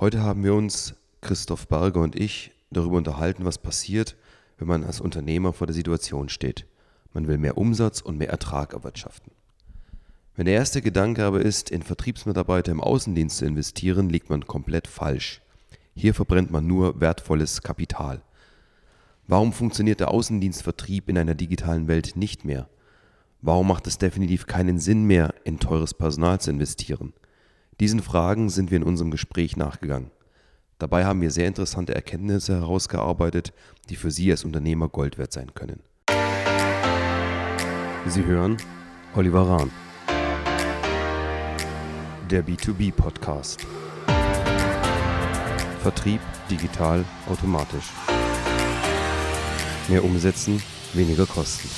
Heute haben wir uns, Christoph Berger und ich, darüber unterhalten, was passiert, wenn man als Unternehmer vor der Situation steht. Man will mehr Umsatz und mehr Ertrag erwirtschaften. Wenn der erste Gedanke aber ist, in Vertriebsmitarbeiter im Außendienst zu investieren, liegt man komplett falsch. Hier verbrennt man nur wertvolles Kapital. Warum funktioniert der Außendienstvertrieb in einer digitalen Welt nicht mehr? Warum macht es definitiv keinen Sinn mehr, in teures Personal zu investieren? Diesen Fragen sind wir in unserem Gespräch nachgegangen. Dabei haben wir sehr interessante Erkenntnisse herausgearbeitet, die für Sie als Unternehmer Gold wert sein können. Sie hören Oliver Rahn, der B2B Podcast. Vertrieb digital automatisch. Mehr umsetzen, weniger kosten.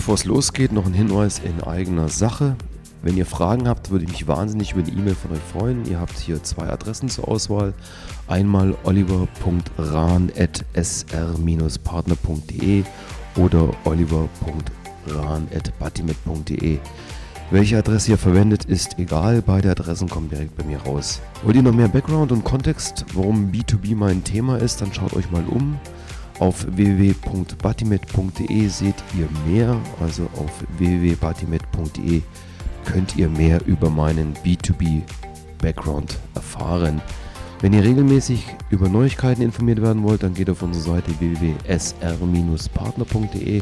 Bevor es losgeht, noch ein Hinweis in eigener Sache. Wenn ihr Fragen habt, würde ich mich wahnsinnig über eine E-Mail von euch freuen. Ihr habt hier zwei Adressen zur Auswahl. Einmal oliver.rahn.sr-partner.de oder oliver.rahn.batimet.de. Welche Adresse ihr verwendet, ist egal. Beide Adressen kommen direkt bei mir raus. Wollt ihr noch mehr Background und Kontext, warum B2B mein Thema ist, dann schaut euch mal um. Auf www.batimet.de seht ihr mehr, also auf www.batimet.de könnt ihr mehr über meinen B2B-Background erfahren. Wenn ihr regelmäßig über Neuigkeiten informiert werden wollt, dann geht auf unsere Seite www.sr-partner.de.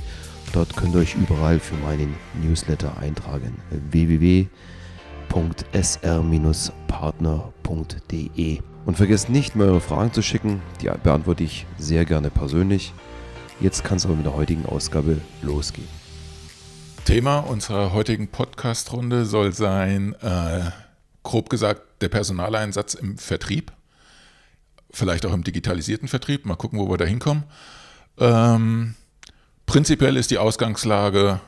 Dort könnt ihr euch überall für meinen Newsletter eintragen. www.sr-partner.de und vergesst nicht, mir eure Fragen zu schicken. Die beantworte ich sehr gerne persönlich. Jetzt kann es aber mit der heutigen Ausgabe losgehen. Thema unserer heutigen Podcast-Runde soll sein, äh, grob gesagt, der Personaleinsatz im Vertrieb. Vielleicht auch im digitalisierten Vertrieb. Mal gucken, wo wir da hinkommen. Ähm, prinzipiell ist die Ausgangslage,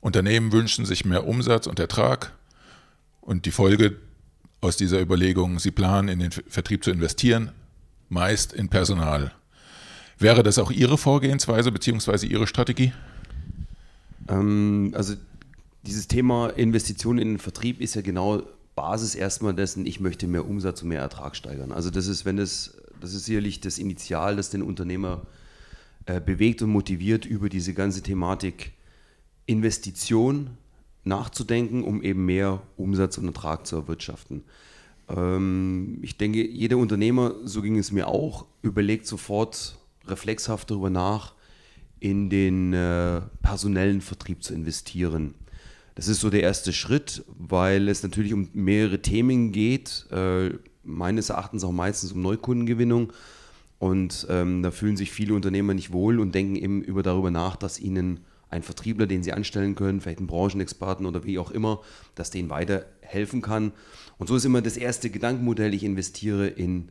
Unternehmen wünschen sich mehr Umsatz und Ertrag. Und die Folge aus dieser Überlegung, Sie planen in den Vertrieb zu investieren, meist in Personal. Wäre das auch Ihre Vorgehensweise bzw. Ihre Strategie? Ähm, also dieses Thema Investitionen in den Vertrieb ist ja genau Basis erstmal dessen, ich möchte mehr Umsatz und mehr Ertrag steigern. Also das ist, wenn das, das ist sicherlich das Initial, das den Unternehmer äh, bewegt und motiviert, über diese ganze Thematik Investition nachzudenken, um eben mehr Umsatz und Ertrag zu erwirtschaften. Ähm, ich denke, jeder Unternehmer, so ging es mir auch, überlegt sofort reflexhaft darüber nach, in den äh, personellen Vertrieb zu investieren. Das ist so der erste Schritt, weil es natürlich um mehrere Themen geht, äh, meines Erachtens auch meistens um Neukundengewinnung. Und ähm, da fühlen sich viele Unternehmer nicht wohl und denken eben über darüber nach, dass ihnen ein Vertriebler, den sie anstellen können, vielleicht einen Branchenexperten oder wie auch immer, dass denen weiterhelfen kann. Und so ist immer das erste Gedankenmodell, ich investiere in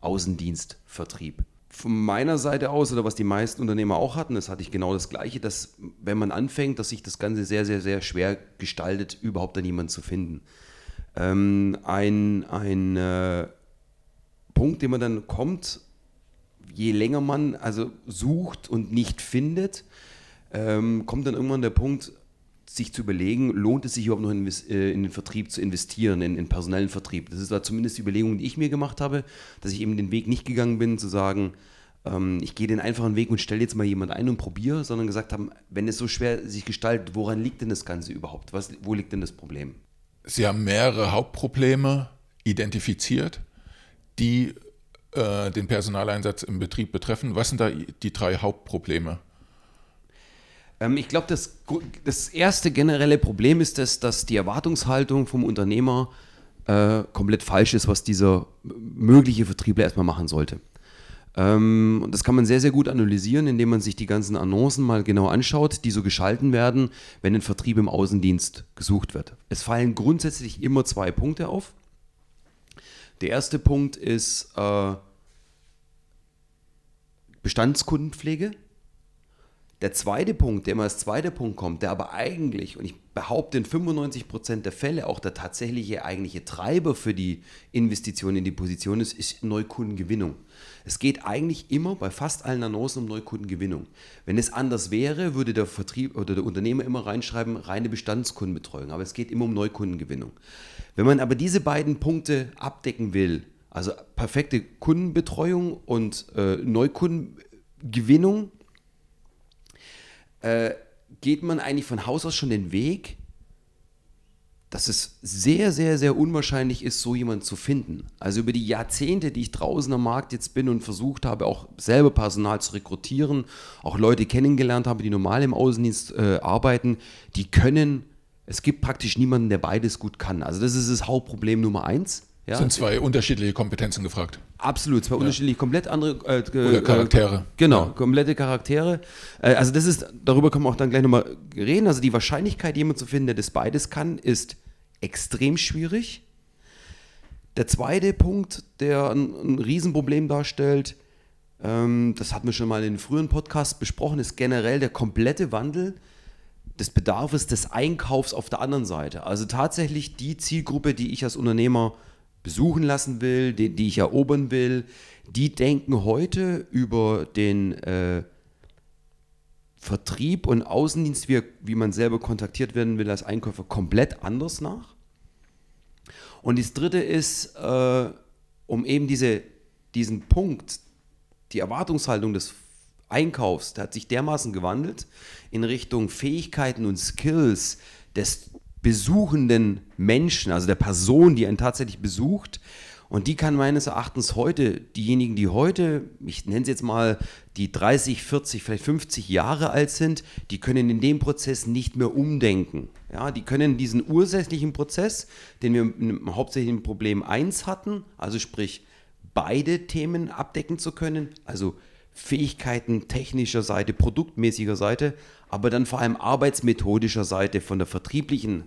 Außendienstvertrieb. Von meiner Seite aus, oder was die meisten Unternehmer auch hatten, das hatte ich genau das Gleiche, dass wenn man anfängt, dass sich das Ganze sehr, sehr, sehr schwer gestaltet, überhaupt da jemanden zu finden. Ähm, ein ein äh, Punkt, den man dann kommt, je länger man also sucht und nicht findet, ähm, kommt dann irgendwann der Punkt, sich zu überlegen, lohnt es sich überhaupt noch in, äh, in den Vertrieb zu investieren, in, in personellen Vertrieb. Das ist da zumindest die Überlegung, die ich mir gemacht habe, dass ich eben den Weg nicht gegangen bin, zu sagen, ähm, ich gehe den einfachen Weg und stelle jetzt mal jemand ein und probiere, sondern gesagt haben, wenn es so schwer sich gestaltet, woran liegt denn das Ganze überhaupt? Was, wo liegt denn das Problem? Sie haben mehrere Hauptprobleme identifiziert, die äh, den Personaleinsatz im Betrieb betreffen. Was sind da die drei Hauptprobleme? Ähm, ich glaube, das, das erste generelle Problem ist, das, dass die Erwartungshaltung vom Unternehmer äh, komplett falsch ist, was dieser mögliche Vertriebler erstmal machen sollte. Ähm, und das kann man sehr, sehr gut analysieren, indem man sich die ganzen Annoncen mal genau anschaut, die so geschalten werden, wenn ein Vertrieb im Außendienst gesucht wird. Es fallen grundsätzlich immer zwei Punkte auf. Der erste Punkt ist äh, Bestandskundenpflege. Der zweite Punkt, der immer als zweiter Punkt kommt, der aber eigentlich, und ich behaupte in 95 Prozent der Fälle auch der tatsächliche eigentliche Treiber für die Investition in die Position ist, ist Neukundengewinnung. Es geht eigentlich immer bei fast allen Annoncen um Neukundengewinnung. Wenn es anders wäre, würde der Vertrieb oder der Unternehmer immer reinschreiben, reine Bestandskundenbetreuung. Aber es geht immer um Neukundengewinnung. Wenn man aber diese beiden Punkte abdecken will, also perfekte Kundenbetreuung und äh, Neukundengewinnung, äh, geht man eigentlich von Haus aus schon den Weg, dass es sehr, sehr, sehr unwahrscheinlich ist, so jemanden zu finden. Also über die Jahrzehnte, die ich draußen am Markt jetzt bin und versucht habe, auch selber Personal zu rekrutieren, auch Leute kennengelernt habe, die normal im Außendienst äh, arbeiten, die können, es gibt praktisch niemanden, der beides gut kann. Also das ist das Hauptproblem Nummer eins. Ja? Sind zwei unterschiedliche Kompetenzen gefragt. Absolut, zwei ja. unterschiedliche, komplett andere äh, Oder Charaktere. Äh, genau, ja. komplette Charaktere. Äh, also das ist, darüber können wir auch dann gleich nochmal reden. Also die Wahrscheinlichkeit, jemanden zu finden, der das beides kann, ist extrem schwierig. Der zweite Punkt, der ein, ein Riesenproblem darstellt, ähm, das hatten wir schon mal in den früheren Podcasts besprochen, ist generell der komplette Wandel des Bedarfs des Einkaufs auf der anderen Seite. Also tatsächlich die Zielgruppe, die ich als Unternehmer besuchen lassen will, die, die ich erobern will, die denken heute über den äh, Vertrieb und Außendienst, wie, wie man selber kontaktiert werden will als Einkäufer, komplett anders nach. Und das dritte ist, äh, um eben diese, diesen Punkt, die Erwartungshaltung des Einkaufs, der hat sich dermaßen gewandelt in Richtung Fähigkeiten und Skills des besuchenden Menschen, also der Person, die einen tatsächlich besucht, und die kann meines Erachtens heute, diejenigen, die heute, ich nenne es jetzt mal, die 30, 40, vielleicht 50 Jahre alt sind, die können in dem Prozess nicht mehr umdenken. Ja, die können diesen ursächlichen Prozess, den wir im hauptsächlichen Problem 1 hatten, also sprich beide Themen abdecken zu können, also Fähigkeiten technischer Seite, produktmäßiger Seite, aber dann vor allem arbeitsmethodischer Seite von der vertrieblichen,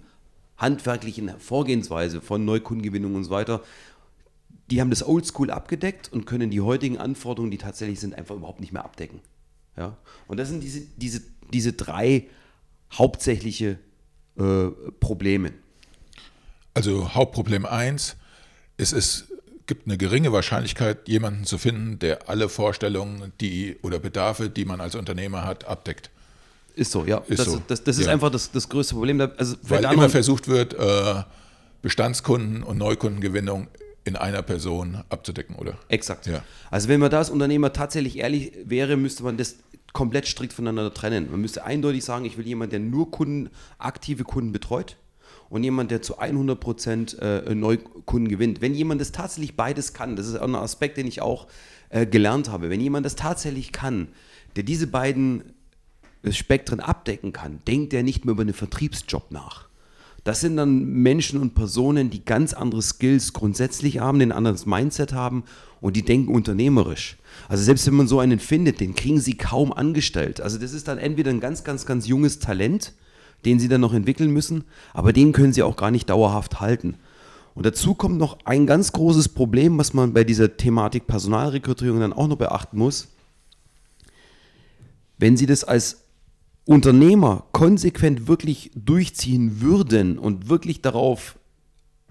handwerklichen Vorgehensweise von Neukundengewinnung und so weiter die haben das Oldschool abgedeckt und können die heutigen Anforderungen, die tatsächlich sind, einfach überhaupt nicht mehr abdecken. Ja? Und das sind diese, diese, diese drei hauptsächliche äh, Probleme. Also Hauptproblem 1, es ist, gibt eine geringe Wahrscheinlichkeit, jemanden zu finden, der alle Vorstellungen die, oder Bedarfe, die man als Unternehmer hat, abdeckt. Ist so, ja. Ist das, so. das, das ist ja. einfach das, das größte Problem. Also Weil immer versucht wird, äh, Bestandskunden und Neukundengewinnung in einer Person abzudecken, oder? Exakt. Ja. Also wenn man da als Unternehmer tatsächlich ehrlich wäre, müsste man das komplett strikt voneinander trennen. Man müsste eindeutig sagen, ich will jemanden, der nur Kunden, aktive Kunden betreut und jemand, der zu 100 Prozent äh, Neukunden gewinnt. Wenn jemand das tatsächlich beides kann, das ist auch ein Aspekt, den ich auch äh, gelernt habe, wenn jemand das tatsächlich kann, der diese beiden Spektren abdecken kann, denkt er nicht mehr über einen Vertriebsjob nach. Das sind dann Menschen und Personen, die ganz andere Skills grundsätzlich haben, ein anderes Mindset haben und die denken unternehmerisch. Also selbst wenn man so einen findet, den kriegen sie kaum angestellt. Also das ist dann entweder ein ganz, ganz, ganz junges Talent, den sie dann noch entwickeln müssen, aber den können sie auch gar nicht dauerhaft halten. Und dazu kommt noch ein ganz großes Problem, was man bei dieser Thematik Personalrekrutierung dann auch noch beachten muss. Wenn Sie das als Unternehmer konsequent wirklich durchziehen würden und wirklich darauf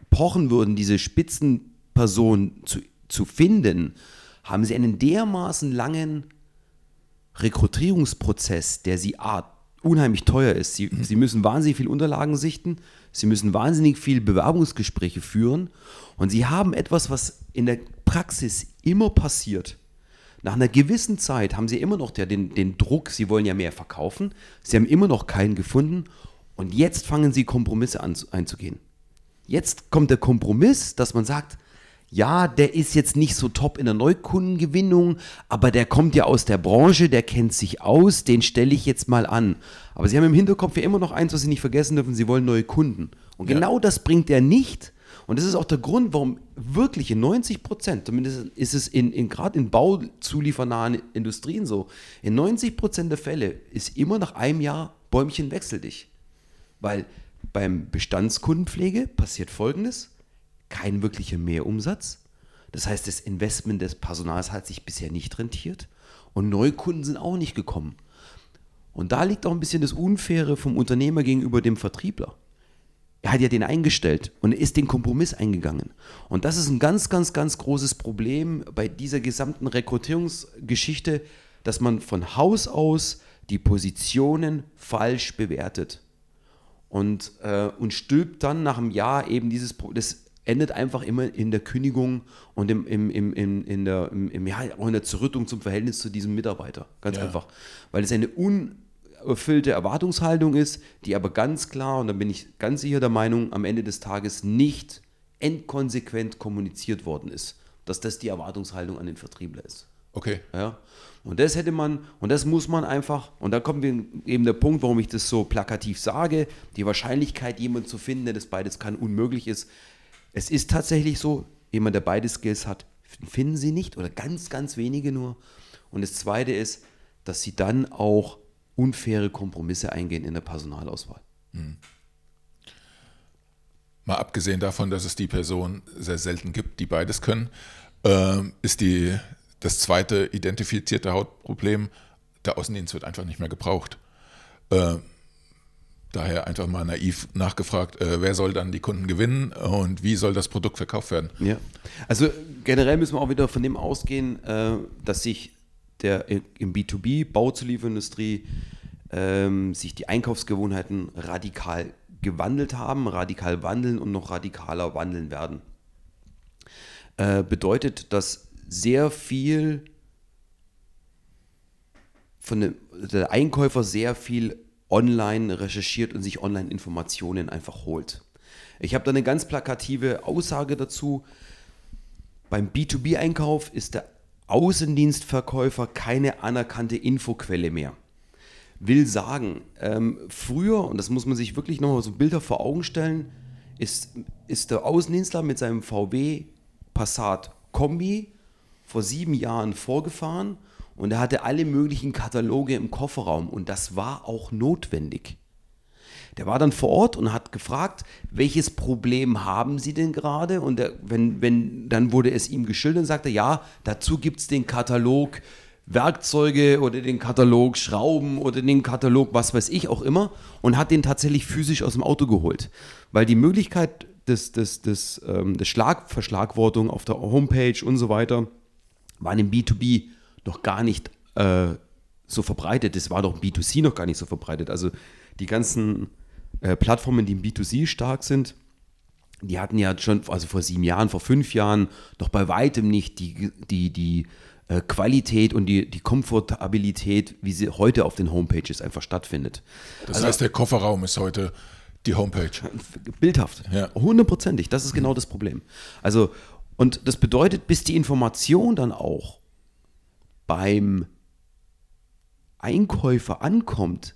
pochen würden, diese Spitzenperson zu, zu finden, haben sie einen dermaßen langen Rekrutierungsprozess, der sie A, unheimlich teuer ist. Sie, mhm. sie müssen wahnsinnig viel Unterlagen sichten, sie müssen wahnsinnig viel Bewerbungsgespräche führen und sie haben etwas, was in der Praxis immer passiert. Nach einer gewissen Zeit haben sie immer noch der, den, den Druck, sie wollen ja mehr verkaufen, sie haben immer noch keinen gefunden und jetzt fangen sie Kompromisse an, einzugehen. Jetzt kommt der Kompromiss, dass man sagt, ja, der ist jetzt nicht so top in der Neukundengewinnung, aber der kommt ja aus der Branche, der kennt sich aus, den stelle ich jetzt mal an. Aber sie haben im Hinterkopf ja immer noch eins, was sie nicht vergessen dürfen, sie wollen neue Kunden. Und ja. genau das bringt er nicht, und das ist auch der Grund, warum wirklich in 90 Prozent, zumindest ist es in, in gerade in bauzuliefernahen Industrien so, in 90 Prozent der Fälle ist immer nach einem Jahr Bäumchen wechsel dich. Weil beim Bestandskundenpflege passiert folgendes: kein wirklicher Mehrumsatz. Das heißt, das Investment des Personals hat sich bisher nicht rentiert und Neukunden sind auch nicht gekommen. Und da liegt auch ein bisschen das Unfaire vom Unternehmer gegenüber dem Vertriebler. Er hat ja den eingestellt und ist den Kompromiss eingegangen. Und das ist ein ganz, ganz, ganz großes Problem bei dieser gesamten Rekrutierungsgeschichte, dass man von Haus aus die Positionen falsch bewertet. Und, äh, und stülpt dann nach einem Jahr eben dieses, das endet einfach immer in der Kündigung und im, im, im, im, in, der, im, im, ja, auch in der Zurückrückung zum Verhältnis zu diesem Mitarbeiter. Ganz ja. einfach. Weil es eine unerfüllte Erwartungshaltung ist, die aber ganz klar, und da bin ich ganz sicher der Meinung, am Ende des Tages nicht endkonsequent kommuniziert worden ist, dass das die Erwartungshaltung an den Vertriebler ist. Okay. Ja. Und das hätte man, und das muss man einfach, und da kommt eben der Punkt, warum ich das so plakativ sage, die Wahrscheinlichkeit, jemanden zu finden, der das beides kann, unmöglich ist. Es ist tatsächlich so, jemand, der beide Skills hat, finden sie nicht oder ganz, ganz wenige nur. Und das Zweite ist, dass sie dann auch unfaire Kompromisse eingehen in der Personalauswahl. Mhm. Mal abgesehen davon, dass es die Person sehr selten gibt, die beides können, äh, ist die, das zweite identifizierte Hautproblem, der Außendienst wird einfach nicht mehr gebraucht. Äh, Daher einfach mal naiv nachgefragt, äh, wer soll dann die Kunden gewinnen und wie soll das Produkt verkauft werden? Ja, also generell müssen wir auch wieder von dem ausgehen, äh, dass sich der im B2B, Bauzulieferindustrie, ähm, sich die Einkaufsgewohnheiten radikal gewandelt haben, radikal wandeln und noch radikaler wandeln werden. Äh, bedeutet, dass sehr viel von dem, der Einkäufer sehr viel online recherchiert und sich online Informationen einfach holt. Ich habe da eine ganz plakative Aussage dazu. Beim B2B-Einkauf ist der Außendienstverkäufer keine anerkannte Infoquelle mehr. Will sagen, ähm, früher, und das muss man sich wirklich nochmal so Bilder vor Augen stellen, ist, ist der Außendienstler mit seinem VW Passat Kombi vor sieben Jahren vorgefahren und er hatte alle möglichen Kataloge im Kofferraum und das war auch notwendig. Der war dann vor Ort und hat gefragt, welches Problem haben Sie denn gerade? Und der, wenn, wenn, dann wurde es ihm geschildert und sagte, ja, dazu gibt es den Katalog Werkzeuge oder den Katalog Schrauben oder den Katalog was weiß ich auch immer und hat den tatsächlich physisch aus dem Auto geholt. Weil die Möglichkeit des, des, des, ähm, des Schlagverschlagwortung auf der Homepage und so weiter waren im B2B noch gar nicht äh, so verbreitet. Das war doch im B2C noch gar nicht so verbreitet. Also die ganzen äh, Plattformen, die im B2C stark sind, die hatten ja schon, also vor sieben Jahren, vor fünf Jahren, noch bei weitem nicht die, die, die äh, Qualität und die, die Komfortabilität, wie sie heute auf den Homepages einfach stattfindet. Das also, heißt, der Kofferraum ist heute die Homepage. Bildhaft. Ja. Hundertprozentig. Das ist genau das Problem. Also, und das bedeutet, bis die Information dann auch beim Einkäufer ankommt,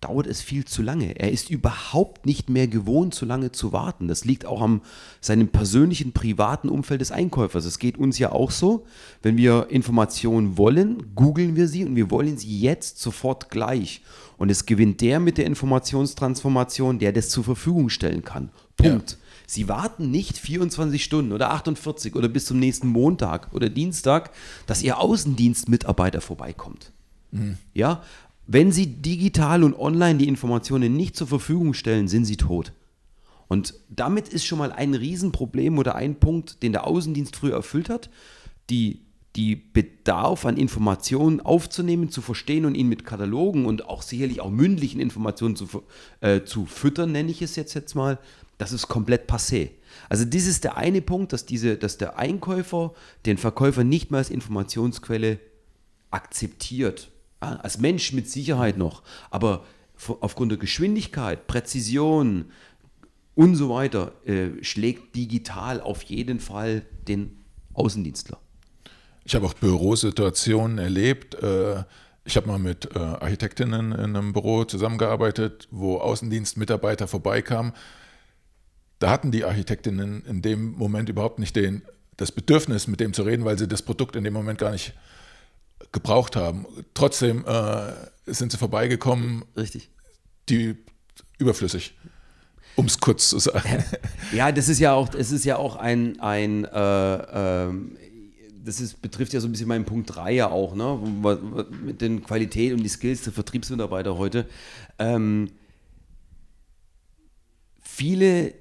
dauert es viel zu lange. Er ist überhaupt nicht mehr gewohnt, so lange zu warten. Das liegt auch am seinem persönlichen, privaten Umfeld des Einkäufers. Es geht uns ja auch so, wenn wir Informationen wollen, googeln wir sie und wir wollen sie jetzt sofort gleich. Und es gewinnt der mit der Informationstransformation, der das zur Verfügung stellen kann. Punkt. Ja. Sie warten nicht 24 Stunden oder 48 oder bis zum nächsten Montag oder Dienstag, dass Ihr Außendienstmitarbeiter vorbeikommt. Mhm. Ja, wenn Sie digital und online die Informationen nicht zur Verfügung stellen, sind Sie tot. Und damit ist schon mal ein Riesenproblem oder ein Punkt, den der Außendienst früher erfüllt hat, die, die Bedarf an Informationen aufzunehmen, zu verstehen und ihn mit Katalogen und auch sicherlich auch mündlichen Informationen zu, äh, zu füttern, nenne ich es jetzt, jetzt mal, das ist komplett passé. Also das ist der eine Punkt, dass, diese, dass der Einkäufer den Verkäufer nicht mehr als Informationsquelle akzeptiert. Ja, als Mensch mit Sicherheit noch, aber aufgrund der Geschwindigkeit, Präzision und so weiter äh, schlägt digital auf jeden Fall den Außendienstler. Ich habe auch Bürosituationen erlebt. Äh ich habe mal mit äh, Architektinnen in einem Büro zusammengearbeitet, wo Außendienstmitarbeiter vorbeikamen da hatten die Architektinnen in dem Moment überhaupt nicht den, das Bedürfnis, mit dem zu reden, weil sie das Produkt in dem Moment gar nicht gebraucht haben. Trotzdem äh, sind sie vorbeigekommen. Richtig. Die überflüssig. Um es kurz zu sagen. Ja, das ist ja auch, es ist ja auch ein, ein äh, äh, das ist, betrifft ja so ein bisschen meinen Punkt 3 ja auch, ne? mit den Qualität und die Skills der Vertriebsmitarbeiter heute. Ähm, viele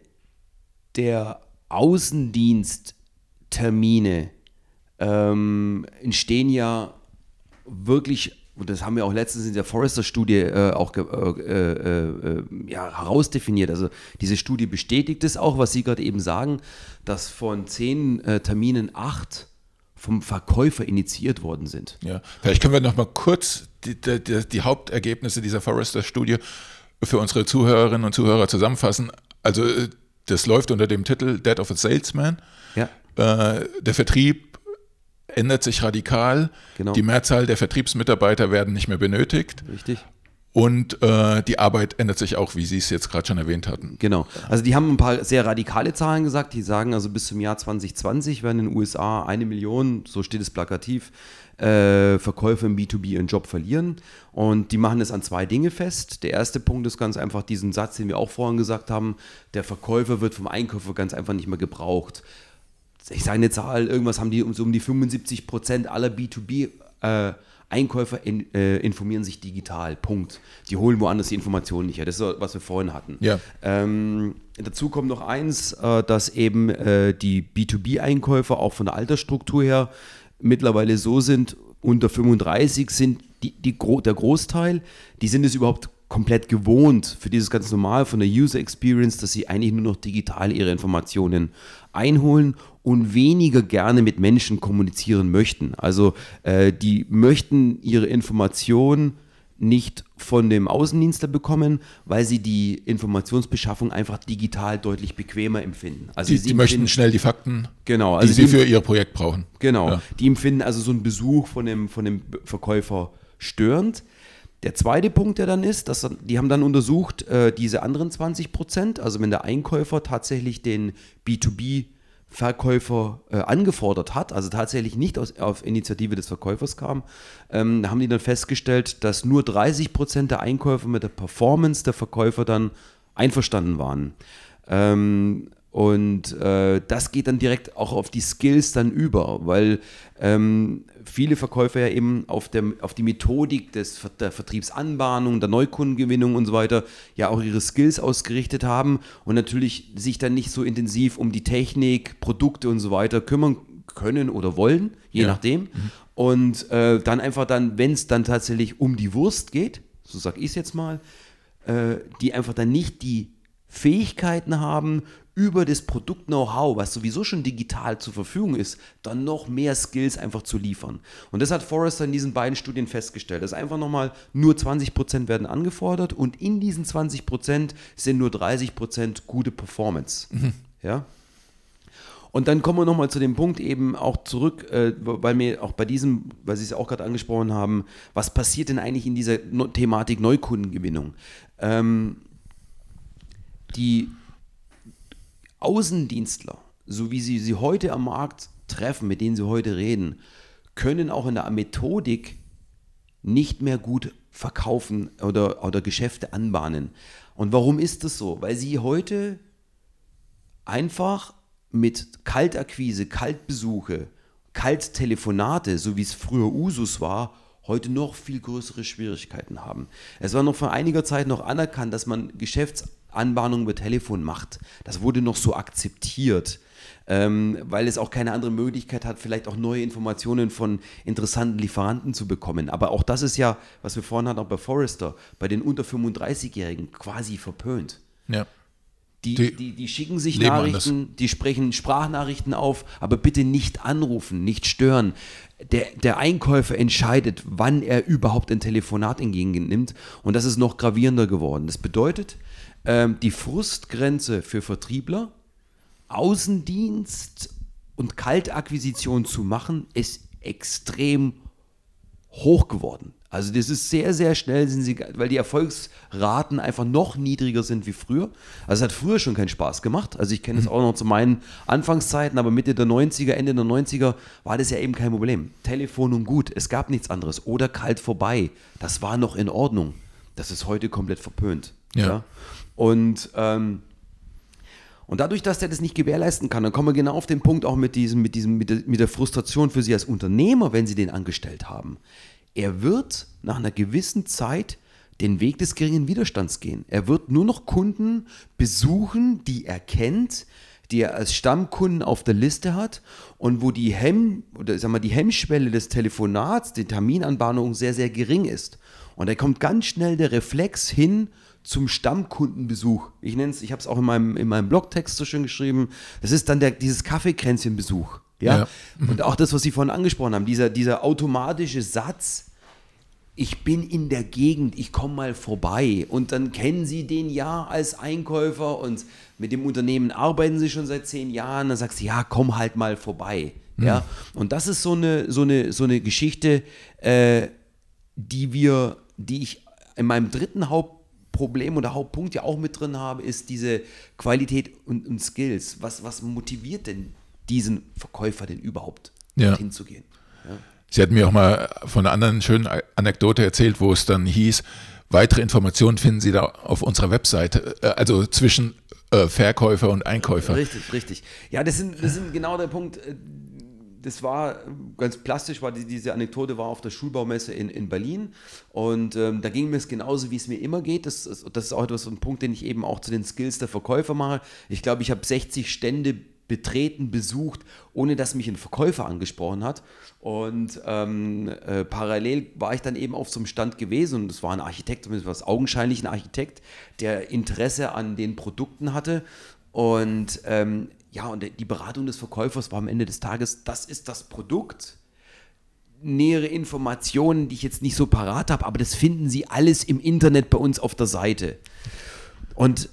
der Außendiensttermine ähm, entstehen ja wirklich, und das haben wir auch letztens in der Forrester-Studie äh, auch äh, äh, äh, ja, herausdefiniert. Also diese Studie bestätigt es auch, was Sie gerade eben sagen, dass von zehn äh, Terminen acht vom Verkäufer initiiert worden sind. Ja, vielleicht können wir noch mal kurz die, die, die Hauptergebnisse dieser Forrester-Studie für unsere Zuhörerinnen und Zuhörer zusammenfassen. Also äh, das läuft unter dem Titel Dead of a Salesman. Ja. Äh, der Vertrieb ändert sich radikal. Genau. Die Mehrzahl der Vertriebsmitarbeiter werden nicht mehr benötigt. Richtig. Und äh, die Arbeit ändert sich auch, wie Sie es jetzt gerade schon erwähnt hatten. Genau. Also die haben ein paar sehr radikale Zahlen gesagt. Die sagen also bis zum Jahr 2020 werden in den USA eine Million, so steht es plakativ, äh, Verkäufer im B2B ihren Job verlieren. Und die machen es an zwei Dinge fest. Der erste Punkt ist ganz einfach diesen Satz, den wir auch vorhin gesagt haben, der Verkäufer wird vom Einkäufer ganz einfach nicht mehr gebraucht. Ich sage eine Zahl, irgendwas haben die um, so um die 75 Prozent aller B2B äh, Einkäufer in, äh, informieren sich digital. Punkt. Die holen woanders die Informationen nicht her. Das ist, was wir vorhin hatten. Ja. Ähm, dazu kommt noch eins, äh, dass eben äh, die B2B-Einkäufer auch von der Altersstruktur her mittlerweile so sind, unter 35 sind die, die, der Großteil, die sind es überhaupt komplett gewohnt für dieses ganz normal von der User Experience, dass sie eigentlich nur noch digital ihre Informationen einholen und weniger gerne mit Menschen kommunizieren möchten. Also äh, die möchten ihre Informationen nicht von dem Außendienstler bekommen, weil sie die Informationsbeschaffung einfach digital deutlich bequemer empfinden. Also die, die möchten schnell die Fakten, genau, also die sie für ihr Projekt brauchen. Genau, ja. die empfinden also so einen Besuch von dem, von dem Verkäufer störend. Der zweite Punkt, der dann ist, dass die haben dann untersucht, äh, diese anderen 20 Prozent, also wenn der Einkäufer tatsächlich den B2B Verkäufer äh, angefordert hat, also tatsächlich nicht aus, auf Initiative des Verkäufers kam, ähm, haben die dann festgestellt, dass nur 30 Prozent der Einkäufer mit der Performance der Verkäufer dann einverstanden waren. Ähm, und äh, das geht dann direkt auch auf die Skills dann über, weil ähm, viele Verkäufer ja eben auf, der, auf die Methodik des, der Vertriebsanbahnung, der Neukundengewinnung und so weiter ja auch ihre Skills ausgerichtet haben und natürlich sich dann nicht so intensiv um die Technik, Produkte und so weiter kümmern können oder wollen, je ja. nachdem. Mhm. Und äh, dann einfach dann, wenn es dann tatsächlich um die Wurst geht, so sage ich es jetzt mal, äh, die einfach dann nicht die Fähigkeiten haben, über das Produkt-Know-how, was sowieso schon digital zur Verfügung ist, dann noch mehr Skills einfach zu liefern. Und das hat Forrester in diesen beiden Studien festgestellt. Das ist einfach nochmal, nur 20% werden angefordert und in diesen 20% sind nur 30% gute Performance. Mhm. Ja? Und dann kommen wir nochmal zu dem Punkt eben auch zurück, äh, weil wir auch bei diesem, weil Sie es auch gerade angesprochen haben, was passiert denn eigentlich in dieser no Thematik Neukundengewinnung? Ähm, die Außendienstler, so wie sie sie heute am Markt treffen, mit denen sie heute reden, können auch in der Methodik nicht mehr gut verkaufen oder, oder Geschäfte anbahnen. Und warum ist das so? Weil sie heute einfach mit Kaltakquise, Kaltbesuche, Kalttelefonate, so wie es früher Usus war, heute noch viel größere Schwierigkeiten haben. Es war noch vor einiger Zeit noch anerkannt, dass man Geschäftsanbahnungen über Telefon macht. Das wurde noch so akzeptiert. Ähm, weil es auch keine andere Möglichkeit hat, vielleicht auch neue Informationen von interessanten Lieferanten zu bekommen. Aber auch das ist ja, was wir vorhin hatten, auch bei Forrester, bei den unter 35-Jährigen quasi verpönt. Ja. Die, die, die, die, schicken sich Nachrichten, anders. die sprechen Sprachnachrichten auf, aber bitte nicht anrufen, nicht stören der, der Einkäufer entscheidet, wann er überhaupt ein Telefonat entgegennimmt. Und das ist noch gravierender geworden. Das bedeutet, ähm, die Frustgrenze für Vertriebler, Außendienst und Kaltakquisition zu machen, ist extrem hoch geworden. Also das ist sehr, sehr schnell, sind sie, weil die Erfolgsraten einfach noch niedriger sind wie früher. Also es hat früher schon keinen Spaß gemacht. Also ich kenne es mhm. auch noch zu meinen Anfangszeiten, aber Mitte der 90er, Ende der 90er war das ja eben kein Problem. Telefon und gut, es gab nichts anderes. Oder kalt vorbei. Das war noch in Ordnung. Das ist heute komplett verpönt. Ja. ja? Und, ähm, Und dadurch, dass der das nicht gewährleisten kann, dann kommen wir genau auf den Punkt auch mit, diesem, mit, diesem, mit, der, mit der Frustration für Sie als Unternehmer, wenn Sie den angestellt haben. Er wird nach einer gewissen Zeit den Weg des geringen Widerstands gehen. Er wird nur noch Kunden besuchen, die er kennt, die er als Stammkunden auf der Liste hat und wo die, Hemm, oder sag mal, die Hemmschwelle des Telefonats, die Terminanbahnung sehr, sehr gering ist. Und da kommt ganz schnell der Reflex hin zum Stammkundenbesuch. Ich nenne es, ich habe es auch in meinem, in meinem Blogtext so schön geschrieben, das ist dann der, dieses Kaffeekränzchenbesuch. Ja? ja. Und auch das, was Sie vorhin angesprochen haben, dieser, dieser automatische Satz, ich bin in der Gegend, ich komme mal vorbei. Und dann kennen Sie den ja als Einkäufer und mit dem Unternehmen arbeiten Sie schon seit zehn Jahren. Dann sagst du, ja, komm halt mal vorbei. Mhm. Ja, und das ist so eine, so eine, so eine Geschichte, äh, die wir, die ich in meinem dritten Haupt Problem oder Hauptpunkt ja auch mit drin habe, ist diese Qualität und, und Skills. Was, was motiviert denn diesen Verkäufer denn überhaupt, ja. hinzugehen? Ja. Sie hatten mir auch mal von einer anderen schönen Anekdote erzählt, wo es dann hieß, weitere Informationen finden Sie da auf unserer Webseite, äh, also zwischen äh, Verkäufer und Einkäufer. Richtig, richtig. Ja, das sind, das sind genau der Punkt, äh, das war ganz plastisch, war die, diese Anekdote war auf der Schulbaumesse in, in Berlin und ähm, da ging mir es genauso, wie es mir immer geht. Das, das ist auch etwas, ein Punkt, den ich eben auch zu den Skills der Verkäufer mache. Ich glaube, ich habe 60 Stände betreten, besucht, ohne dass mich ein Verkäufer angesprochen hat. Und ähm, äh, parallel war ich dann eben auf so einem Stand gewesen und das war ein Architekt, zumindest was augenscheinlich ein Architekt, der Interesse an den Produkten hatte. Und ähm, ja, und die Beratung des Verkäufers war am Ende des Tages, das ist das Produkt. Nähere Informationen, die ich jetzt nicht so parat habe, aber das finden Sie alles im Internet bei uns auf der Seite. Und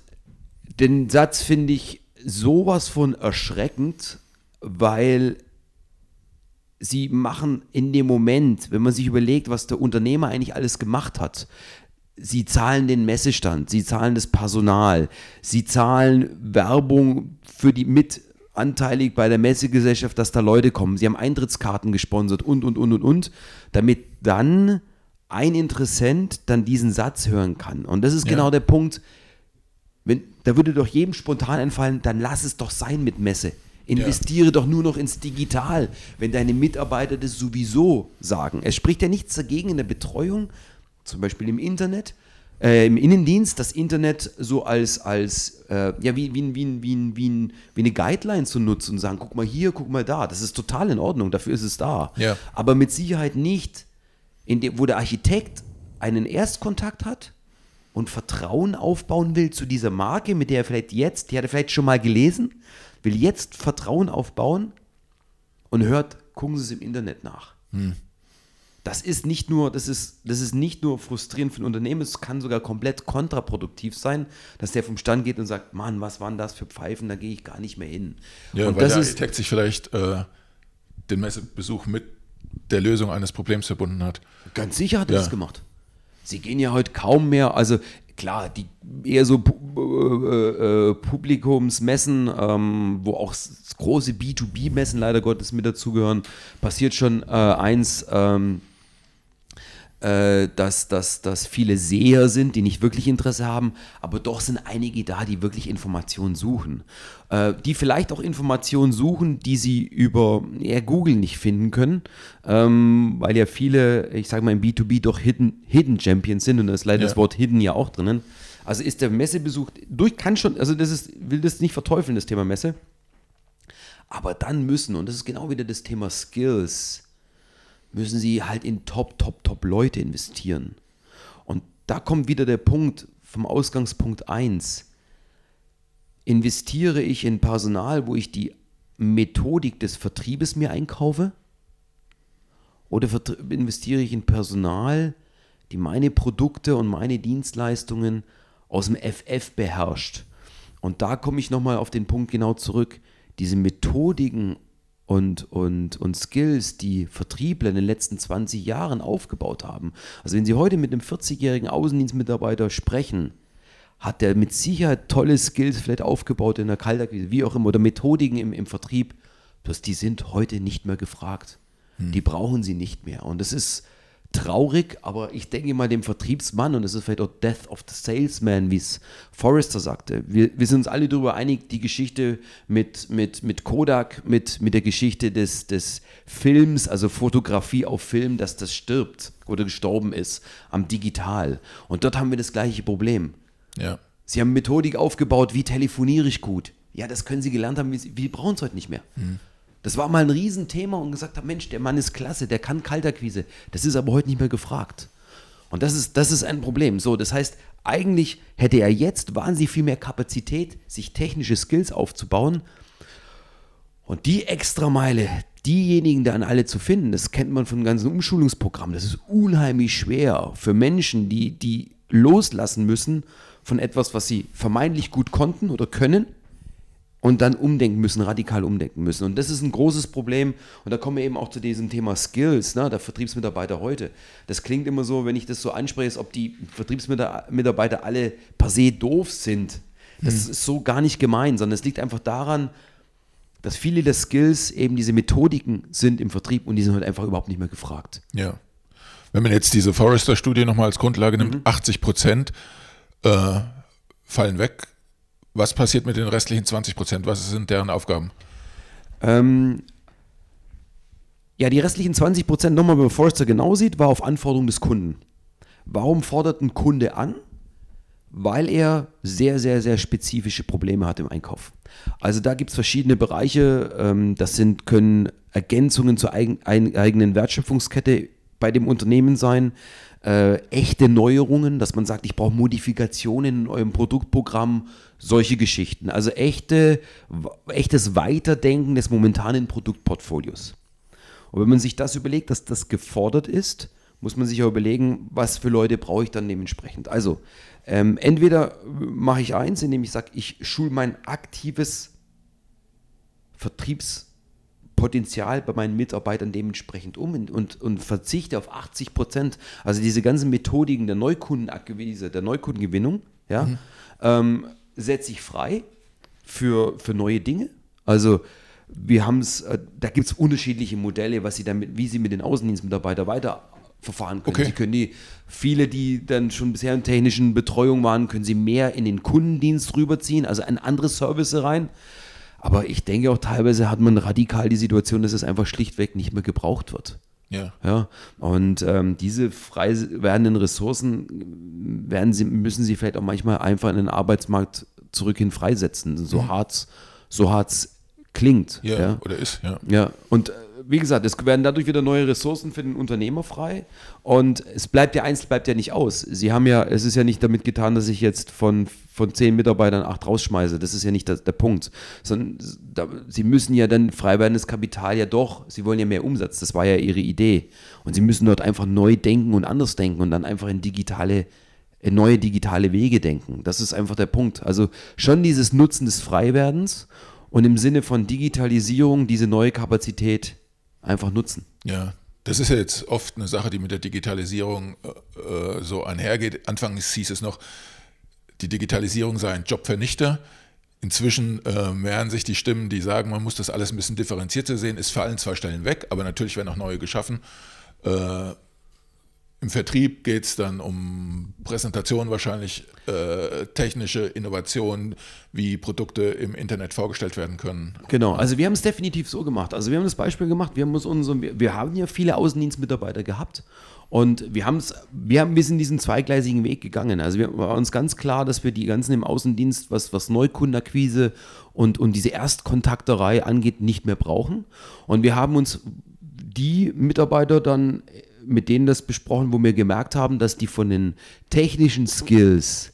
den Satz finde ich sowas von erschreckend, weil sie machen in dem Moment, wenn man sich überlegt, was der Unternehmer eigentlich alles gemacht hat, sie zahlen den Messestand, sie zahlen das Personal, sie zahlen Werbung für die mitanteilig bei der Messegesellschaft, dass da Leute kommen. Sie haben Eintrittskarten gesponsert und, und, und, und, und, damit dann ein Interessent dann diesen Satz hören kann. Und das ist ja. genau der Punkt, wenn, da würde doch jedem spontan einfallen, dann lass es doch sein mit Messe. Investiere ja. doch nur noch ins Digital, wenn deine Mitarbeiter das sowieso sagen. Es spricht ja nichts dagegen in der Betreuung, zum Beispiel im Internet, äh, im Innendienst, das Internet so als, als äh, ja, wie, wie, wie, wie, wie, wie eine Guideline zu nutzen und sagen, guck mal hier, guck mal da. Das ist total in Ordnung, dafür ist es da. Ja. Aber mit Sicherheit nicht, in dem, wo der Architekt einen Erstkontakt hat und Vertrauen aufbauen will zu dieser Marke, mit der er vielleicht jetzt, die hat er vielleicht schon mal gelesen, will jetzt Vertrauen aufbauen und hört, gucken Sie es im Internet nach. Hm. Das ist nicht nur, das ist, das ist nicht nur frustrierend für ein Unternehmen, es kann sogar komplett kontraproduktiv sein, dass der vom Stand geht und sagt, Mann, was waren das für Pfeifen, da gehe ich gar nicht mehr hin. Ja, und weil das der Architekt sich vielleicht äh, den Messebesuch mit der Lösung eines Problems verbunden hat. Ganz sicher hat er ja. das gemacht. Sie gehen ja heute kaum mehr, also klar, die eher so äh, äh, Publikumsmessen, ähm, wo auch große B2B-Messen leider Gottes mit dazugehören, passiert schon äh, eins, ähm, äh, dass, dass, dass viele Seher sind, die nicht wirklich Interesse haben, aber doch sind einige da, die wirklich Informationen suchen. Äh, die vielleicht auch Informationen suchen, die sie über eher Google nicht finden können, ähm, weil ja viele, ich sage mal im B2B doch Hidden, Hidden Champions sind und da ist leider ja. das Wort Hidden ja auch drinnen. Also ist der Messebesuch durch, kann schon, also das ist, will das nicht verteufeln, das Thema Messe. Aber dann müssen, und das ist genau wieder das Thema Skills, müssen sie halt in Top, Top, Top Leute investieren. Und da kommt wieder der Punkt vom Ausgangspunkt 1. Investiere ich in Personal, wo ich die Methodik des Vertriebes mir einkaufe? Oder investiere ich in Personal, die meine Produkte und meine Dienstleistungen aus dem FF beherrscht? Und da komme ich nochmal auf den Punkt genau zurück. Diese Methodiken und, und, und Skills, die Vertriebler in den letzten 20 Jahren aufgebaut haben. Also wenn Sie heute mit einem 40-jährigen Außendienstmitarbeiter sprechen, hat der mit Sicherheit tolle Skills vielleicht aufgebaut in der Kaltakquise, wie auch immer, oder Methodiken im, im Vertrieb, bloß die sind heute nicht mehr gefragt. Hm. Die brauchen sie nicht mehr. Und das ist, traurig, aber ich denke mal dem Vertriebsmann, und das ist vielleicht auch Death of the Salesman, wie es Forrester sagte, wir, wir sind uns alle darüber einig, die Geschichte mit, mit, mit Kodak, mit, mit der Geschichte des, des Films, also Fotografie auf Film, dass das stirbt oder gestorben ist am Digital. Und dort haben wir das gleiche Problem. Ja. Sie haben Methodik aufgebaut, wie telefoniere ich gut. Ja, das können Sie gelernt haben, wir brauchen es heute nicht mehr. Hm. Das war mal ein Riesenthema und gesagt haben, Mensch, der Mann ist klasse, der kann Kalterquise. Das ist aber heute nicht mehr gefragt. Und das ist, das ist ein Problem. So, das heißt, eigentlich hätte er jetzt wahnsinnig viel mehr Kapazität, sich technische Skills aufzubauen. Und die Extrameile, diejenigen dann alle zu finden, das kennt man von ganzen Umschulungsprogrammen, das ist unheimlich schwer für Menschen, die, die loslassen müssen von etwas, was sie vermeintlich gut konnten oder können und dann umdenken müssen, radikal umdenken müssen. Und das ist ein großes Problem. Und da kommen wir eben auch zu diesem Thema Skills, ne, der Vertriebsmitarbeiter heute. Das klingt immer so, wenn ich das so anspreche, als ob die Vertriebsmitarbeiter alle per se doof sind. Das hm. ist so gar nicht gemeint, sondern es liegt einfach daran, dass viele der Skills eben diese Methodiken sind im Vertrieb und die sind halt einfach überhaupt nicht mehr gefragt. Ja. Wenn man jetzt diese Forrester-Studie nochmal als Grundlage nimmt, mhm. 80 Prozent äh, fallen weg was passiert mit den restlichen 20 Prozent? Was sind deren Aufgaben? Ähm, ja, die restlichen 20 Prozent, nochmal, wenn man Forrester genau sieht, war auf Anforderung des Kunden. Warum fordert ein Kunde an? Weil er sehr, sehr, sehr spezifische Probleme hat im Einkauf. Also da gibt es verschiedene Bereiche. Ähm, das sind, können Ergänzungen zur eigenen Wertschöpfungskette bei dem Unternehmen sein äh, echte Neuerungen, dass man sagt, ich brauche Modifikationen in eurem Produktprogramm, solche Geschichten. Also echte, echtes Weiterdenken des momentanen Produktportfolios. Und wenn man sich das überlegt, dass das gefordert ist, muss man sich auch überlegen, was für Leute brauche ich dann dementsprechend. Also ähm, entweder mache ich eins, indem ich sage, ich schule mein aktives Vertriebs- Potenzial bei meinen Mitarbeitern dementsprechend um und, und verzichte auf 80 Prozent. Also diese ganzen Methodiken der Neukundenakquise, der Neukundengewinnung, ja, mhm. ähm, setze ich frei für, für neue Dinge. Also wir haben es, äh, da gibt es unterschiedliche Modelle, was sie damit, wie sie mit den Außendienstmitarbeitern weiter verfahren können. Okay. Sie können die, viele, die dann schon bisher in technischen Betreuung waren, können sie mehr in den Kundendienst rüberziehen, also ein anderes Service rein. Aber ich denke auch teilweise hat man radikal die Situation, dass es einfach schlichtweg nicht mehr gebraucht wird. Ja. ja und ähm, diese frei werdenden Ressourcen werden sie, müssen sie vielleicht auch manchmal einfach in den Arbeitsmarkt zurückhin freisetzen, so mhm. hart so hart's klingt. Ja, ja, oder ist, ja. Ja, und äh, wie gesagt, es werden dadurch wieder neue Ressourcen für den Unternehmer frei und es bleibt ja eins, bleibt ja nicht aus. Sie haben ja, es ist ja nicht damit getan, dass ich jetzt von, von zehn Mitarbeitern acht rausschmeiße. Das ist ja nicht der, der Punkt. Sondern da, sie müssen ja dann frei werdendes Kapital ja doch, sie wollen ja mehr Umsatz. Das war ja ihre Idee. Und sie müssen dort einfach neu denken und anders denken und dann einfach in digitale in neue digitale Wege denken. Das ist einfach der Punkt. Also schon dieses Nutzen des Freiwerdens und im Sinne von Digitalisierung diese neue Kapazität einfach nutzen. Ja, das ist ja jetzt oft eine Sache, die mit der Digitalisierung äh, äh, so einhergeht. Anfangs hieß es noch, die Digitalisierung sei ein Jobvernichter. Inzwischen äh, mehren sich die Stimmen, die sagen, man muss das alles ein bisschen differenzierter sehen. Es fallen zwei Stellen weg, aber natürlich werden auch neue geschaffen. Äh, im Vertrieb geht es dann um Präsentation wahrscheinlich, äh, technische Innovationen, wie Produkte im Internet vorgestellt werden können. Genau, also wir haben es definitiv so gemacht. Also wir haben das Beispiel gemacht, wir haben uns unsere, wir haben ja viele Außendienstmitarbeiter gehabt und wir, wir haben wir sind diesen zweigleisigen Weg gegangen. Also wir war uns ganz klar, dass wir die ganzen im Außendienst, was, was Neukundenakquise und, und diese Erstkontakterei angeht, nicht mehr brauchen. Und wir haben uns die Mitarbeiter dann mit denen das besprochen, wo wir gemerkt haben, dass die von den technischen Skills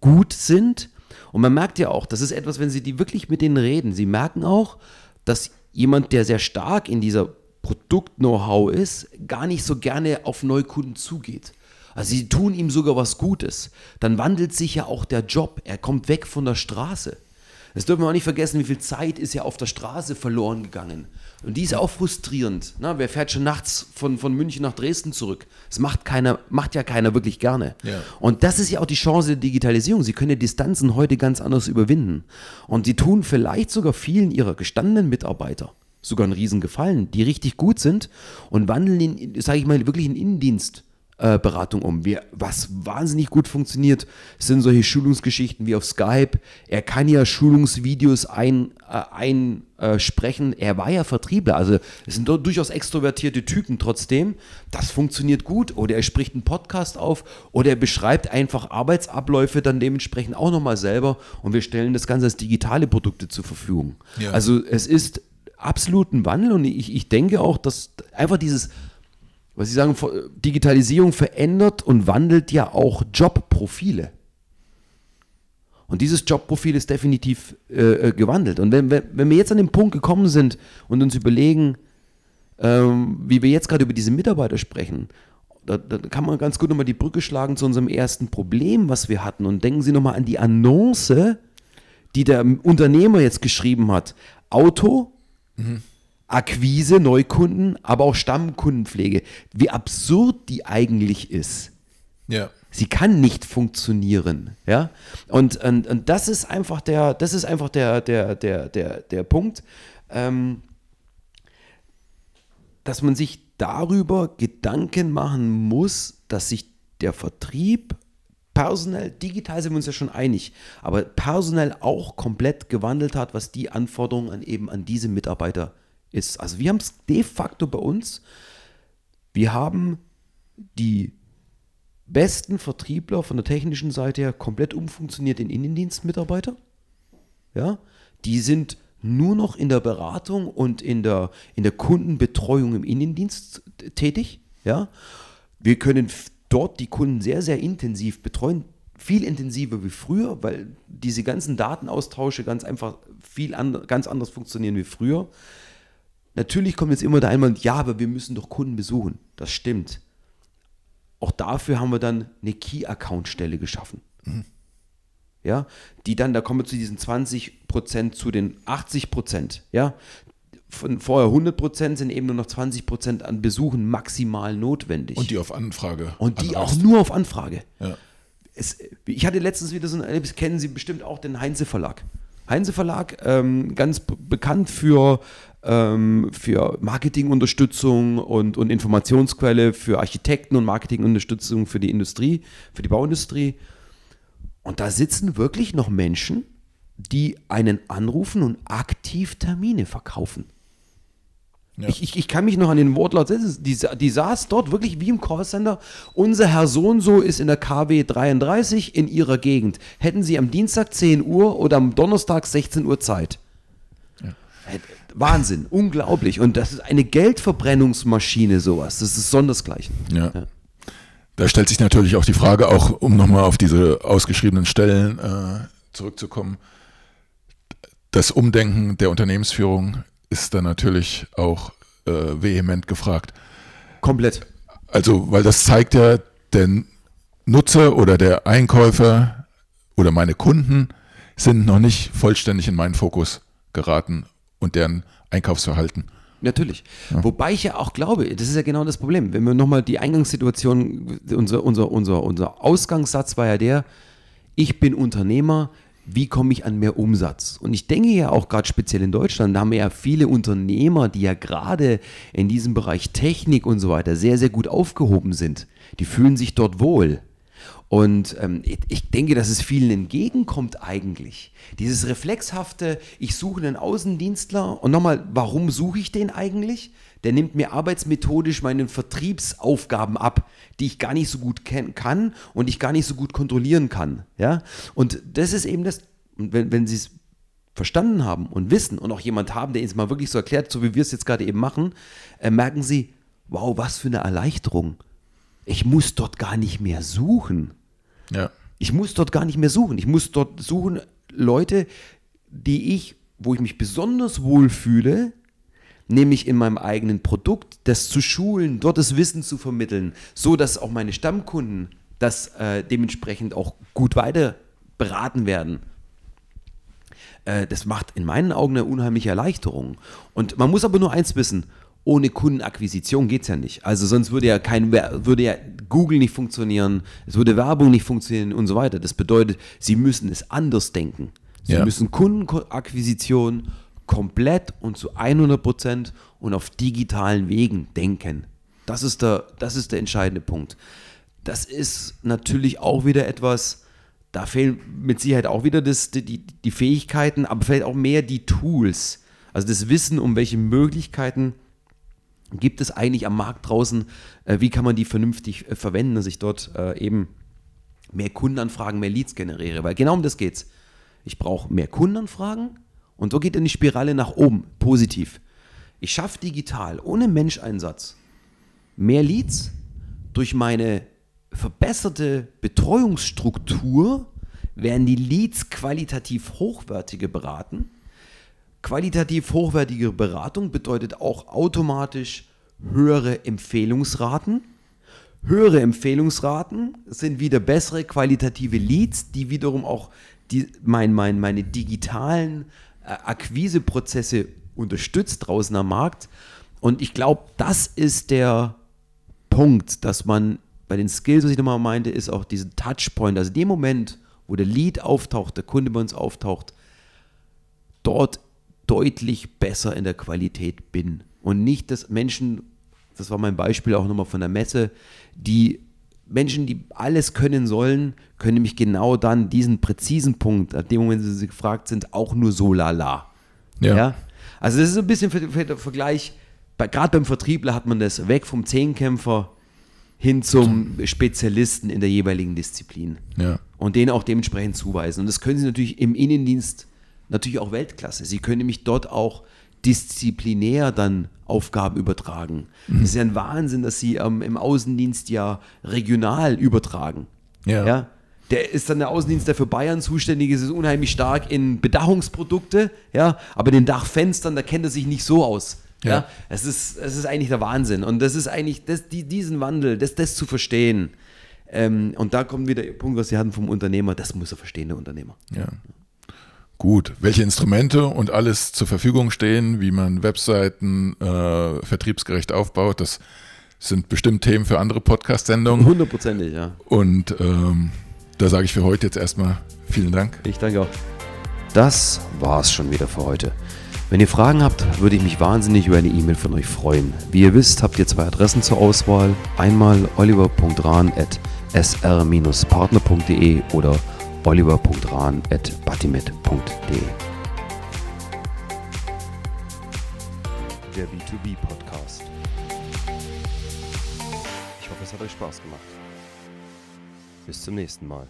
gut sind. Und man merkt ja auch, das ist etwas, wenn Sie die wirklich mit denen reden, Sie merken auch, dass jemand, der sehr stark in dieser Produkt-Know-how ist, gar nicht so gerne auf Neukunden zugeht. Also sie tun ihm sogar was Gutes. Dann wandelt sich ja auch der Job. Er kommt weg von der Straße. Das dürfen wir auch nicht vergessen, wie viel Zeit ist ja auf der Straße verloren gegangen. Und die ist auch frustrierend. Na, wer fährt schon nachts von, von München nach Dresden zurück? Das macht, keiner, macht ja keiner wirklich gerne. Ja. Und das ist ja auch die Chance der Digitalisierung. Sie können ja Distanzen heute ganz anders überwinden. Und sie tun vielleicht sogar vielen ihrer gestandenen Mitarbeiter sogar einen Riesengefallen, die richtig gut sind und wandeln sage ich mal, wirklich in Innendienst äh, Beratung um. Wir, was wahnsinnig gut funktioniert, sind solche Schulungsgeschichten wie auf Skype. Er kann ja Schulungsvideos ein, äh, einsprechen. er war ja Vertriebler, also es sind durchaus extrovertierte Typen trotzdem. Das funktioniert gut. Oder er spricht einen Podcast auf oder er beschreibt einfach Arbeitsabläufe dann dementsprechend auch nochmal selber und wir stellen das Ganze als digitale Produkte zur Verfügung. Ja. Also es ist absolut ein Wandel und ich, ich denke auch, dass einfach dieses was Sie sagen, Digitalisierung verändert und wandelt ja auch Jobprofile. Und dieses Jobprofil ist definitiv äh, gewandelt. Und wenn, wenn wir jetzt an den Punkt gekommen sind und uns überlegen, ähm, wie wir jetzt gerade über diese Mitarbeiter sprechen, da, da, kann man ganz gut nochmal die Brücke schlagen zu unserem ersten Problem, was wir hatten. Und denken Sie nochmal an die Annonce, die der Unternehmer jetzt geschrieben hat. Auto, mhm. Akquise, Neukunden, aber auch Stammkundenpflege. Wie absurd die eigentlich ist. Ja. Sie kann nicht funktionieren, ja. Und, und, und das ist einfach der, das ist einfach der, der, der, der, der Punkt, ähm, dass man sich darüber Gedanken machen muss, dass sich der Vertrieb personell, digital sind wir uns ja schon einig, aber personell auch komplett gewandelt hat, was die Anforderungen an eben an diese Mitarbeiter ist. Also wir haben es de facto bei uns, wir haben die besten Vertriebler von der technischen Seite her komplett umfunktioniert in Innendienstmitarbeiter. Ja, die sind nur noch in der Beratung und in der, in der Kundenbetreuung im Innendienst tätig. Ja, wir können dort die Kunden sehr, sehr intensiv betreuen, viel intensiver wie früher, weil diese ganzen Datenaustausche ganz einfach viel and ganz anders funktionieren wie früher. Natürlich kommt jetzt immer da einmal, ja, aber wir müssen doch Kunden besuchen. Das stimmt. Auch dafür haben wir dann eine Key-Account-Stelle geschaffen. Mhm. Ja, die dann, da kommen wir zu diesen 20% zu den 80%. Ja, von vorher 100% sind eben nur noch 20% an Besuchen maximal notwendig. Und die auf Anfrage. Und die auch nur auf Anfrage. Ja. Es, ich hatte letztens wieder so ein Erlebnis, kennen Sie bestimmt auch den Heinze Verlag. Heinze Verlag, ähm, ganz bekannt für ähm, für Marketingunterstützung und, und Informationsquelle für Architekten und Marketingunterstützung für die Industrie, für die Bauindustrie. Und da sitzen wirklich noch Menschen, die einen anrufen und aktiv Termine verkaufen. Ja. Ich, ich, ich, kann mich noch an den Wortlaut setzen. Die, die saß dort wirklich wie im Callcenter. Unser Herr Sohn so ist in der KW 33 in ihrer Gegend. Hätten Sie am Dienstag 10 Uhr oder am Donnerstag 16 Uhr Zeit? Ja. Wahnsinn, unglaublich. Und das ist eine Geldverbrennungsmaschine, sowas. Das ist sondersgleichen. Ja. ja. Da stellt sich natürlich auch die Frage, auch um nochmal auf diese ausgeschriebenen Stellen äh, zurückzukommen. Das Umdenken der Unternehmensführung ist da natürlich auch äh, vehement gefragt. Komplett. Also, weil das zeigt ja, der Nutzer oder der Einkäufer oder meine Kunden sind noch nicht vollständig in meinen Fokus geraten und deren Einkaufsverhalten. Natürlich. Ja. Wobei ich ja auch glaube, das ist ja genau das Problem. Wenn wir nochmal die Eingangssituation, unser, unser, unser, unser Ausgangssatz war ja der, ich bin Unternehmer, wie komme ich an mehr Umsatz? Und ich denke ja auch gerade speziell in Deutschland, da haben wir ja viele Unternehmer, die ja gerade in diesem Bereich Technik und so weiter sehr, sehr gut aufgehoben sind. Die fühlen sich dort wohl. Und ähm, ich denke, dass es vielen entgegenkommt eigentlich. Dieses reflexhafte, ich suche einen Außendienstler und nochmal, warum suche ich den eigentlich? Der nimmt mir arbeitsmethodisch meine Vertriebsaufgaben ab, die ich gar nicht so gut kann und ich gar nicht so gut kontrollieren kann. Ja? Und das ist eben das, wenn, wenn Sie es verstanden haben und wissen und auch jemand haben, der Ihnen es mal wirklich so erklärt, so wie wir es jetzt gerade eben machen, äh, merken Sie, wow, was für eine Erleichterung ich muss dort gar nicht mehr suchen. Ja. Ich muss dort gar nicht mehr suchen. Ich muss dort suchen Leute, die ich, wo ich mich besonders wohl fühle, nämlich in meinem eigenen Produkt, das zu schulen, dort das Wissen zu vermitteln, so dass auch meine Stammkunden das äh, dementsprechend auch gut weiter beraten werden. Äh, das macht in meinen Augen eine unheimliche Erleichterung. Und man muss aber nur eins wissen, ohne Kundenakquisition geht es ja nicht. Also sonst würde ja kein würde ja Google nicht funktionieren, es würde Werbung nicht funktionieren und so weiter. Das bedeutet, sie müssen es anders denken. Sie ja. müssen Kundenakquisition komplett und zu 100 Prozent und auf digitalen Wegen denken. Das ist, der, das ist der entscheidende Punkt. Das ist natürlich auch wieder etwas, da fehlen mit Sicherheit auch wieder das, die, die Fähigkeiten, aber vielleicht auch mehr die Tools. Also das Wissen, um welche Möglichkeiten gibt es eigentlich am Markt draußen, äh, wie kann man die vernünftig äh, verwenden, dass ich dort äh, eben mehr Kundenanfragen, mehr Leads generiere. Weil genau um das geht's. Ich brauche mehr Kundenanfragen und so geht dann die Spirale nach oben, positiv. Ich schaffe digital, ohne Menscheinsatz, mehr Leads durch meine verbesserte Betreuungsstruktur werden die Leads qualitativ hochwertiger beraten. Qualitativ hochwertige Beratung bedeutet auch automatisch höhere Empfehlungsraten. Höhere Empfehlungsraten sind wieder bessere qualitative Leads, die wiederum auch die, mein, mein, meine digitalen äh, Akquiseprozesse unterstützt draußen am Markt. Und ich glaube, das ist der Punkt, dass man bei den Skills, was ich nochmal meinte, ist auch diesen Touchpoint, also dem Moment, wo der Lead auftaucht, der Kunde bei uns auftaucht, dort deutlich besser in der Qualität bin. Und nicht, dass Menschen, das war mein Beispiel auch nochmal von der Messe, die Menschen, die alles können sollen, können nämlich genau dann diesen präzisen Punkt, an dem Moment, wo sie gefragt sind, auch nur so lala. Ja. ja? Also das ist ein bisschen für, der Vergleich, gerade beim Vertriebler hat man das weg vom Zehnkämpfer hin zum Spezialisten in der jeweiligen Disziplin. Ja. Und den auch dementsprechend zuweisen. Und das können Sie natürlich im Innendienst natürlich auch Weltklasse. Sie können nämlich dort auch disziplinär dann Aufgaben übertragen. Mhm. Das ist ja ein Wahnsinn, dass Sie ähm, im Außendienst ja regional übertragen. Ja. ja. Der ist dann der Außendienst, der für Bayern zuständig ist, ist unheimlich stark in Bedachungsprodukte, ja, aber den Dachfenstern, da kennt er sich nicht so aus. Ja. ja, es ist, es ist eigentlich der Wahnsinn. Und das ist eigentlich, das, die, diesen Wandel, das, das zu verstehen. Ähm, und da kommt wieder der Punkt, was Sie hatten vom Unternehmer, das muss er verstehen, der Unternehmer. Ja. Gut, welche Instrumente und alles zur Verfügung stehen, wie man Webseiten äh, vertriebsgerecht aufbaut, das sind bestimmt Themen für andere Podcast-Sendungen. Hundertprozentig, ja. Und ähm, da sage ich für heute jetzt erstmal vielen Dank. Ich danke auch. Das war's schon wieder für heute. Wenn ihr Fragen habt, würde ich mich wahnsinnig über eine E-Mail von euch freuen. Wie ihr wisst, habt ihr zwei Adressen zur Auswahl. Einmal oliver.rahn.sr-partner.de oder oliver.rahn.batimet.de. Der B2B Podcast. Ich hoffe, es hat euch Spaß gemacht. Bis zum nächsten Mal.